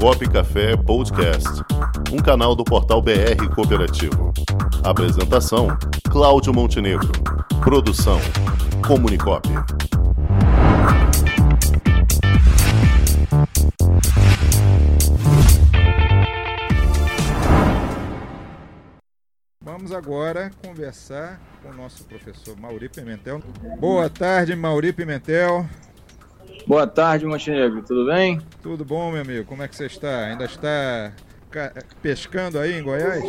Comunicop Café Podcast, um canal do portal BR Cooperativo. Apresentação: Cláudio Montenegro. Produção: Comunicop. Vamos agora conversar com o nosso professor Mauri Pimentel. Boa tarde, Mauri Pimentel. Boa tarde, Montenegro. Tudo bem? Tudo bom, meu amigo? Como é que você está? Ainda está pescando aí em Goiás?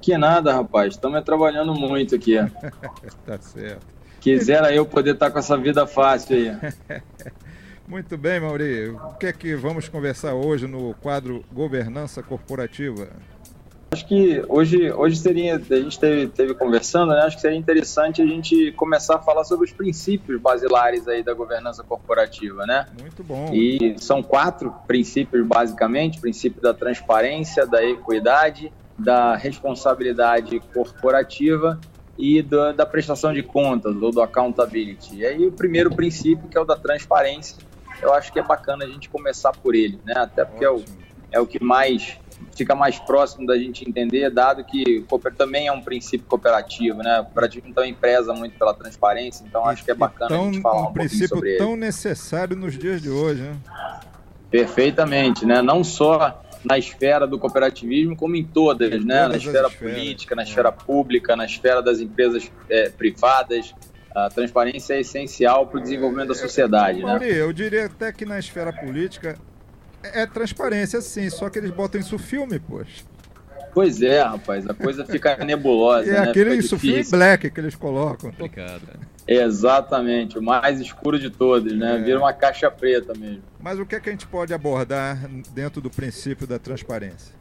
Que nada, rapaz. Estamos trabalhando muito aqui. tá certo. Quisera eu poder estar com essa vida fácil aí. Muito bem, Mauri. O que é que vamos conversar hoje no quadro Governança Corporativa? Acho que hoje, hoje seria, a gente teve, teve conversando, né? acho que seria interessante a gente começar a falar sobre os princípios basilares aí da governança corporativa, né? Muito bom. E são quatro princípios basicamente, princípio da transparência, da equidade, da responsabilidade corporativa e do, da prestação de contas, ou do accountability. E aí o primeiro princípio, que é o da transparência, eu acho que é bacana a gente começar por ele, né? Até porque é o, é o que mais fica mais próximo da gente entender, dado que também é um princípio cooperativo, né? O cooperativo também preza muito pela transparência, então acho que é bacana tão, a gente falar um, um princípio sobre tão ele. necessário nos dias de hoje, né? Perfeitamente, né? Não só na esfera do cooperativismo, como em todas, em né? Todas na esfera política, na é. esfera pública, na esfera das empresas é, privadas. A transparência é essencial para o desenvolvimento da sociedade, né? Eu diria até que na esfera política é transparência, sim, só que eles botam isso filme, poxa. Pois é, rapaz, a coisa fica nebulosa. É né? aquele isso filme black que eles colocam. Complicado. Exatamente, o mais escuro de todos, né? É. Vira uma caixa preta mesmo. Mas o que, é que a gente pode abordar dentro do princípio da transparência?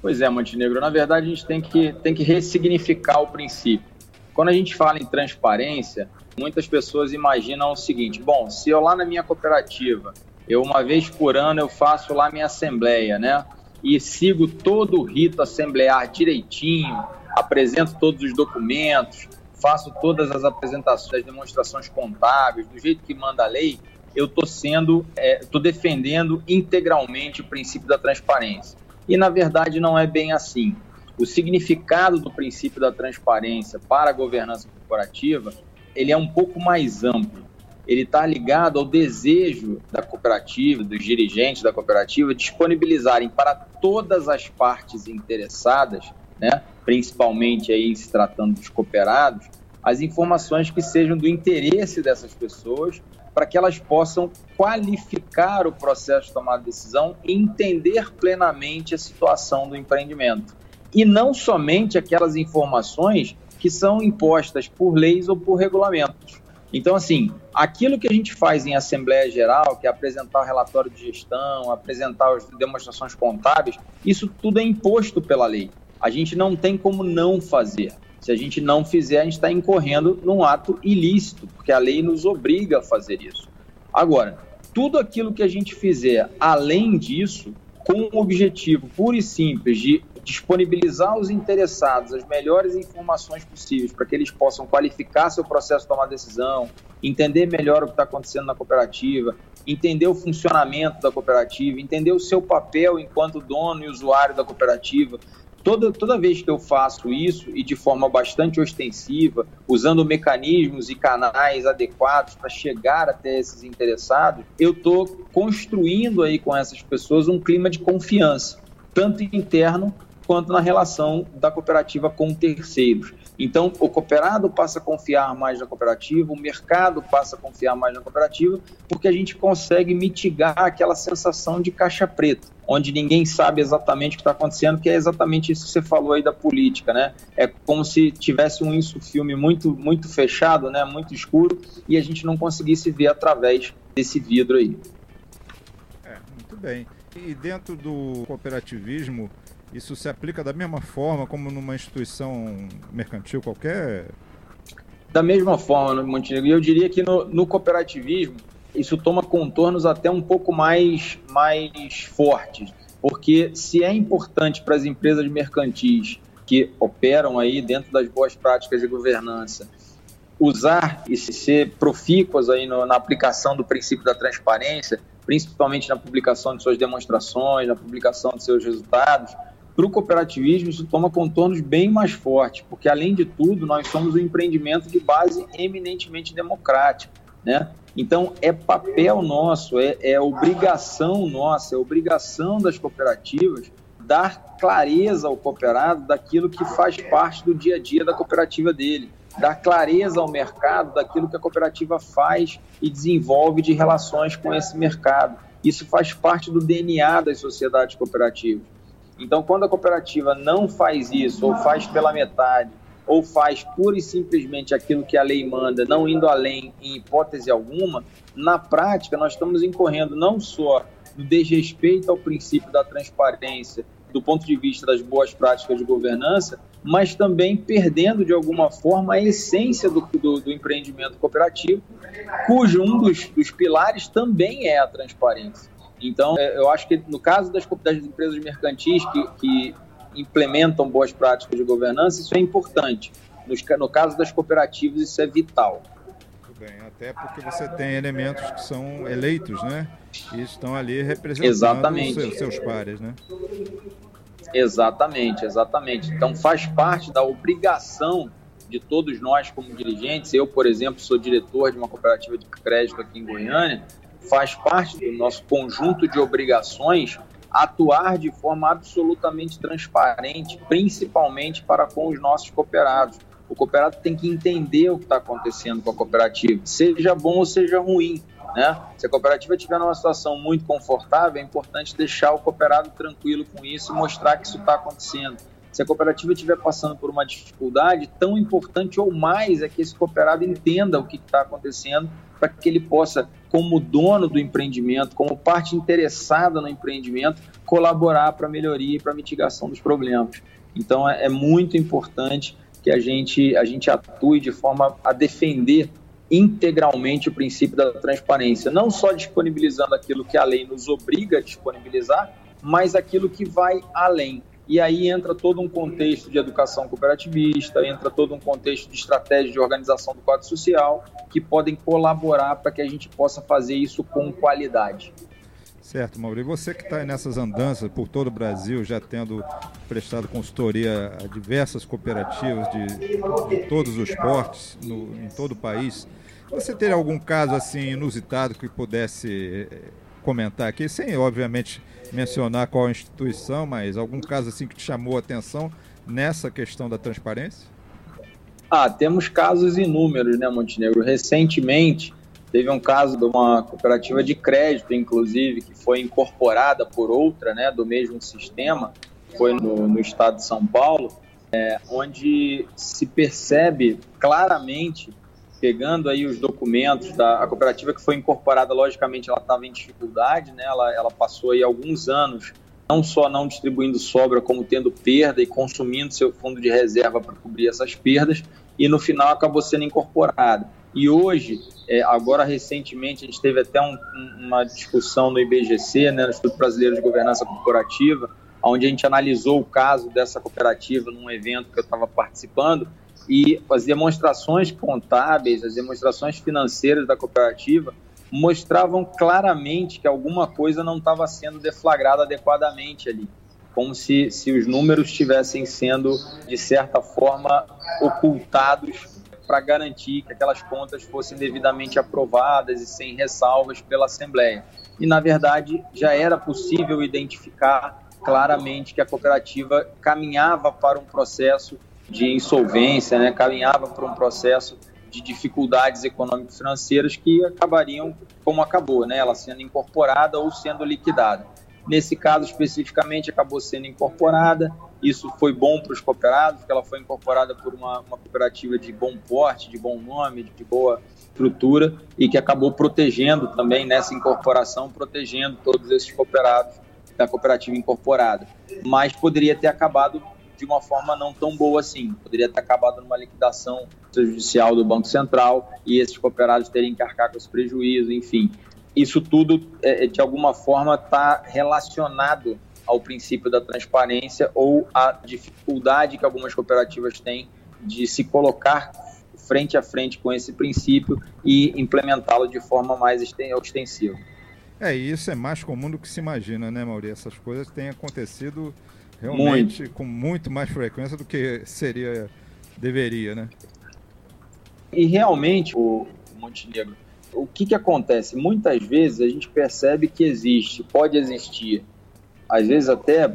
Pois é, Montenegro, na verdade a gente tem que, tem que ressignificar o princípio. Quando a gente fala em transparência, muitas pessoas imaginam o seguinte: bom, se eu lá na minha cooperativa eu, uma vez por ano, eu faço lá minha assembleia, né? E sigo todo o rito assemblear direitinho, apresento todos os documentos, faço todas as apresentações, as demonstrações contábeis, do jeito que manda a lei, eu estou sendo, estou é, defendendo integralmente o princípio da transparência. E na verdade não é bem assim. O significado do princípio da transparência para a governança corporativa ele é um pouco mais amplo ele está ligado ao desejo da cooperativa, dos dirigentes da cooperativa, disponibilizarem para todas as partes interessadas, né, principalmente aí se tratando dos cooperados, as informações que sejam do interesse dessas pessoas, para que elas possam qualificar o processo de tomada de decisão e entender plenamente a situação do empreendimento. E não somente aquelas informações que são impostas por leis ou por regulamentos. Então, assim, aquilo que a gente faz em Assembleia Geral, que é apresentar o relatório de gestão, apresentar as demonstrações contábeis, isso tudo é imposto pela lei. A gente não tem como não fazer. Se a gente não fizer, a gente está incorrendo num ato ilícito, porque a lei nos obriga a fazer isso. Agora, tudo aquilo que a gente fizer além disso, com o objetivo puro e simples de disponibilizar aos interessados as melhores informações possíveis para que eles possam qualificar seu processo de tomar decisão, entender melhor o que está acontecendo na cooperativa, entender o funcionamento da cooperativa, entender o seu papel enquanto dono e usuário da cooperativa. Toda, toda vez que eu faço isso e de forma bastante ostensiva, usando mecanismos e canais adequados para chegar até esses interessados, eu estou construindo aí com essas pessoas um clima de confiança, tanto interno quanto na relação da cooperativa com terceiros. Então, o cooperado passa a confiar mais na cooperativa, o mercado passa a confiar mais na cooperativa, porque a gente consegue mitigar aquela sensação de caixa preta, onde ninguém sabe exatamente o que está acontecendo, que é exatamente isso que você falou aí da política, né? É como se tivesse um filme muito, muito fechado, né? Muito escuro, e a gente não conseguisse ver através desse vidro aí. É, muito bem. E dentro do cooperativismo, isso se aplica da mesma forma como numa instituição mercantil qualquer? Da mesma forma, Montenegro. E eu diria que no, no, cooperativismo isso toma contornos até um pouco mais, mais fortes. Porque se é importante para as empresas mercantis que operam aí dentro das boas práticas de governança usar e ser profícuas aí no, na aplicação do princípio da transparência, principalmente na publicação de suas demonstrações, na publicação de seus resultados, para o cooperativismo isso toma contornos bem mais fortes, porque além de tudo nós somos um empreendimento de base eminentemente democrática, né? Então é papel nosso, é, é obrigação nossa, é obrigação das cooperativas dar clareza ao cooperado daquilo que faz parte do dia a dia da cooperativa dele, dar clareza ao mercado daquilo que a cooperativa faz e desenvolve de relações com esse mercado. Isso faz parte do DNA das sociedades cooperativas. Então, quando a cooperativa não faz isso, ou faz pela metade, ou faz pura e simplesmente aquilo que a lei manda, não indo além em hipótese alguma, na prática nós estamos incorrendo não só no desrespeito ao princípio da transparência, do ponto de vista das boas práticas de governança, mas também perdendo de alguma forma a essência do, do, do empreendimento cooperativo, cujo um dos, dos pilares também é a transparência. Então, é, eu acho que no caso das, das empresas mercantis que, que implementam boas práticas de governança, isso é importante. No, no caso das cooperativas, isso é vital. Muito bem, até porque você tem elementos que são eleitos, né? E estão ali representando exatamente. os seus, seus pares, né? Exatamente, exatamente. Então faz parte da obrigação de todos nós como dirigentes. Eu, por exemplo, sou diretor de uma cooperativa de crédito aqui em Goiânia. Faz parte do nosso conjunto de obrigações atuar de forma absolutamente transparente, principalmente para com os nossos cooperados. O cooperado tem que entender o que está acontecendo com a cooperativa, seja bom ou seja ruim. Né? Se a cooperativa estiver numa situação muito confortável, é importante deixar o cooperado tranquilo com isso e mostrar que isso está acontecendo. Se a cooperativa estiver passando por uma dificuldade, tão importante ou mais é que esse cooperado entenda o que está acontecendo para que ele possa, como dono do empreendimento, como parte interessada no empreendimento, colaborar para a melhoria e para a mitigação dos problemas. Então é, é muito importante que a gente, a gente atue de forma a defender integralmente o princípio da transparência, não só disponibilizando aquilo que a lei nos obriga a disponibilizar, mas aquilo que vai além. E aí entra todo um contexto de educação cooperativista, entra todo um contexto de estratégia de organização do quadro social, que podem colaborar para que a gente possa fazer isso com qualidade. Certo, Mauro. E você que está nessas andanças por todo o Brasil, já tendo prestado consultoria a diversas cooperativas de, de todos os portes no, em todo o país, você teria algum caso assim inusitado que pudesse eh, comentar aqui, sem obviamente mencionar qual instituição, mas algum caso assim que te chamou a atenção nessa questão da transparência? Ah, temos casos inúmeros, né, Montenegro? Recentemente teve um caso de uma cooperativa de crédito, inclusive, que foi incorporada por outra, né, do mesmo sistema, foi no, no estado de São Paulo, é, onde se percebe claramente pegando aí os documentos da cooperativa que foi incorporada, logicamente ela estava em dificuldade, né? Ela, ela passou aí alguns anos não só não distribuindo sobra, como tendo perda e consumindo seu fundo de reserva para cobrir essas perdas, e no final acabou sendo incorporada. E hoje, é, agora recentemente, a gente teve até um, uma discussão no IBGC, né, no Instituto Brasileiro de Governança Corporativa, onde a gente analisou o caso dessa cooperativa num evento que eu estava participando, e as demonstrações contábeis, as demonstrações financeiras da cooperativa mostravam claramente que alguma coisa não estava sendo deflagrada adequadamente ali, como se, se os números estivessem sendo, de certa forma, ocultados para garantir que aquelas contas fossem devidamente aprovadas e sem ressalvas pela Assembleia. E, na verdade, já era possível identificar claramente que a cooperativa caminhava para um processo de insolvência, né, caminhava para um processo de dificuldades econômico-financeiras que acabariam como acabou, né, ela sendo incorporada ou sendo liquidada. Nesse caso especificamente acabou sendo incorporada, isso foi bom para os cooperados, porque ela foi incorporada por uma, uma cooperativa de bom porte, de bom nome, de boa estrutura e que acabou protegendo também nessa incorporação, protegendo todos esses cooperados da cooperativa incorporada. Mas poderia ter acabado de uma forma não tão boa assim. Poderia ter acabado numa liquidação judicial do Banco Central e esses cooperados terem que arcar com esse prejuízo, enfim. Isso tudo, é, é de alguma forma, está relacionado ao princípio da transparência ou à dificuldade que algumas cooperativas têm de se colocar frente a frente com esse princípio e implementá-lo de forma mais ostensiva. É, e isso é mais comum do que se imagina, né, Maurício? Essas coisas têm acontecido realmente muito. com muito mais frequência do que seria deveria, né? E realmente, o Montenegro, o que, que acontece? Muitas vezes a gente percebe que existe, pode existir, às vezes até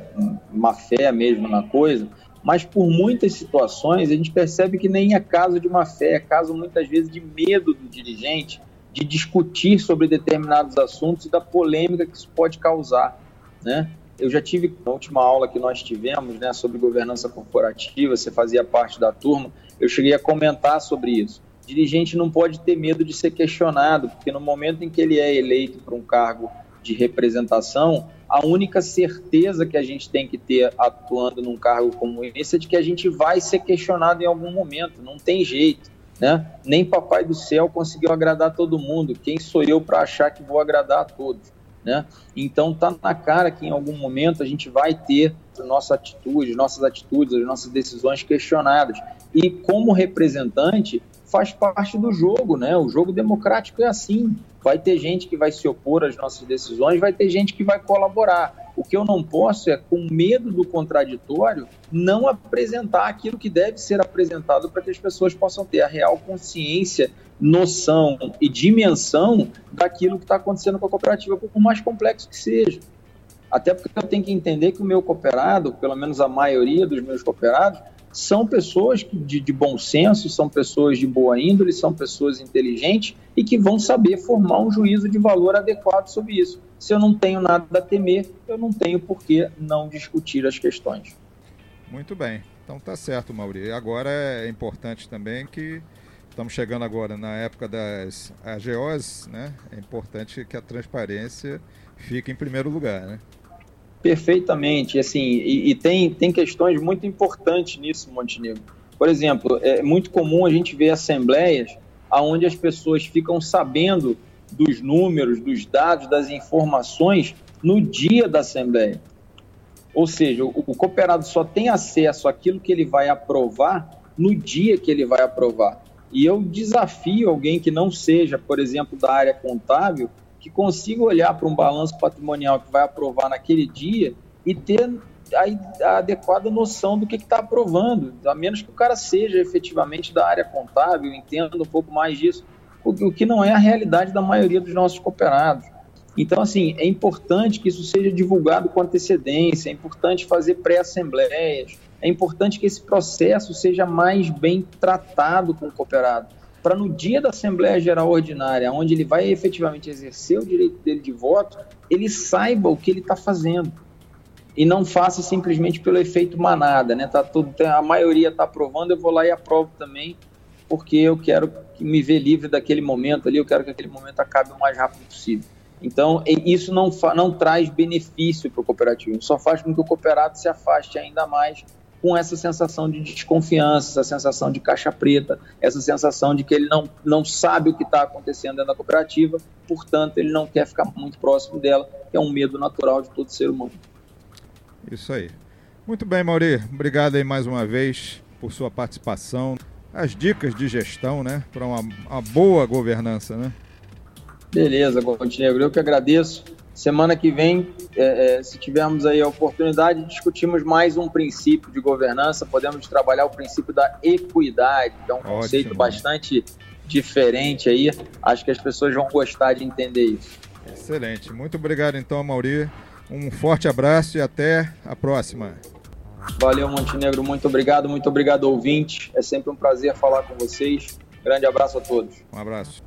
má fé mesmo na coisa, mas por muitas situações a gente percebe que nem é caso de má fé, é caso muitas vezes de medo do dirigente de discutir sobre determinados assuntos e da polêmica que isso pode causar, né? Eu já tive na última aula que nós tivemos, né, sobre governança corporativa, você fazia parte da turma, eu cheguei a comentar sobre isso. O dirigente não pode ter medo de ser questionado, porque no momento em que ele é eleito para um cargo de representação, a única certeza que a gente tem que ter atuando num cargo como esse é de que a gente vai ser questionado em algum momento, não tem jeito. Né? Nem Papai do Céu conseguiu agradar todo mundo. Quem sou eu para achar que vou agradar a todos? Né? Então tá na cara que em algum momento a gente vai ter nossa atitude, nossas atitudes, as nossas decisões questionadas. E como representante faz parte do jogo, né? O jogo democrático é assim. Vai ter gente que vai se opor às nossas decisões, vai ter gente que vai colaborar. O que eu não posso é, com medo do contraditório, não apresentar aquilo que deve ser apresentado para que as pessoas possam ter a real consciência noção e dimensão daquilo que está acontecendo com a cooperativa, por mais complexo que seja. Até porque eu tenho que entender que o meu cooperado, pelo menos a maioria dos meus cooperados, são pessoas de, de, bom senso, são pessoas de boa índole, são pessoas inteligentes e que vão saber formar um juízo de valor adequado sobre isso. Se eu não tenho nada a temer, eu não tenho por que não discutir as questões. Muito bem. Então tá certo, Mauri. Agora é importante também que estamos chegando agora na época das AGOs, né? É importante que a transparência fique em primeiro lugar, né? Perfeitamente, assim, e, e tem, tem questões muito importantes nisso, Montenegro. Por exemplo, é muito comum a gente ver assembleias onde as pessoas ficam sabendo dos números, dos dados, das informações no dia da assembleia. Ou seja, o, o cooperado só tem acesso àquilo que ele vai aprovar no dia que ele vai aprovar. E eu desafio alguém que não seja, por exemplo, da área contábil, que consiga olhar para um balanço patrimonial que vai aprovar naquele dia e ter a, a adequada noção do que está aprovando, a menos que o cara seja efetivamente da área contábil, entenda um pouco mais disso, o, o que não é a realidade da maioria dos nossos cooperados. Então, assim, é importante que isso seja divulgado com antecedência, é importante fazer pré-assembleias, é importante que esse processo seja mais bem tratado com o cooperado, para no dia da Assembleia Geral Ordinária, onde ele vai efetivamente exercer o direito dele de voto, ele saiba o que ele está fazendo e não faça simplesmente pelo efeito manada, né? Tá tudo, a maioria está aprovando, eu vou lá e aprovo também, porque eu quero me ver livre daquele momento ali, eu quero que aquele momento acabe o mais rápido possível. Então, isso não, não traz benefício para o cooperativo, só faz com que o cooperado se afaste ainda mais com essa sensação de desconfiança, essa sensação de caixa preta, essa sensação de que ele não, não sabe o que está acontecendo dentro da cooperativa, portanto, ele não quer ficar muito próximo dela, que é um medo natural de todo ser humano. Isso aí. Muito bem, Mauri. Obrigado aí mais uma vez por sua participação. As dicas de gestão, né? Para uma, uma boa governança, né? Beleza, Montenegro. Eu que agradeço. Semana que vem, é, é, se tivermos aí a oportunidade, discutimos mais um princípio de governança. Podemos trabalhar o princípio da equidade, que é um Ótimo. conceito bastante diferente aí. Acho que as pessoas vão gostar de entender isso. Excelente. Muito obrigado então, Mauri. Um forte abraço e até a próxima. Valeu, Montenegro. Muito obrigado. Muito obrigado, ouvinte. É sempre um prazer falar com vocês. Grande abraço a todos. Um abraço.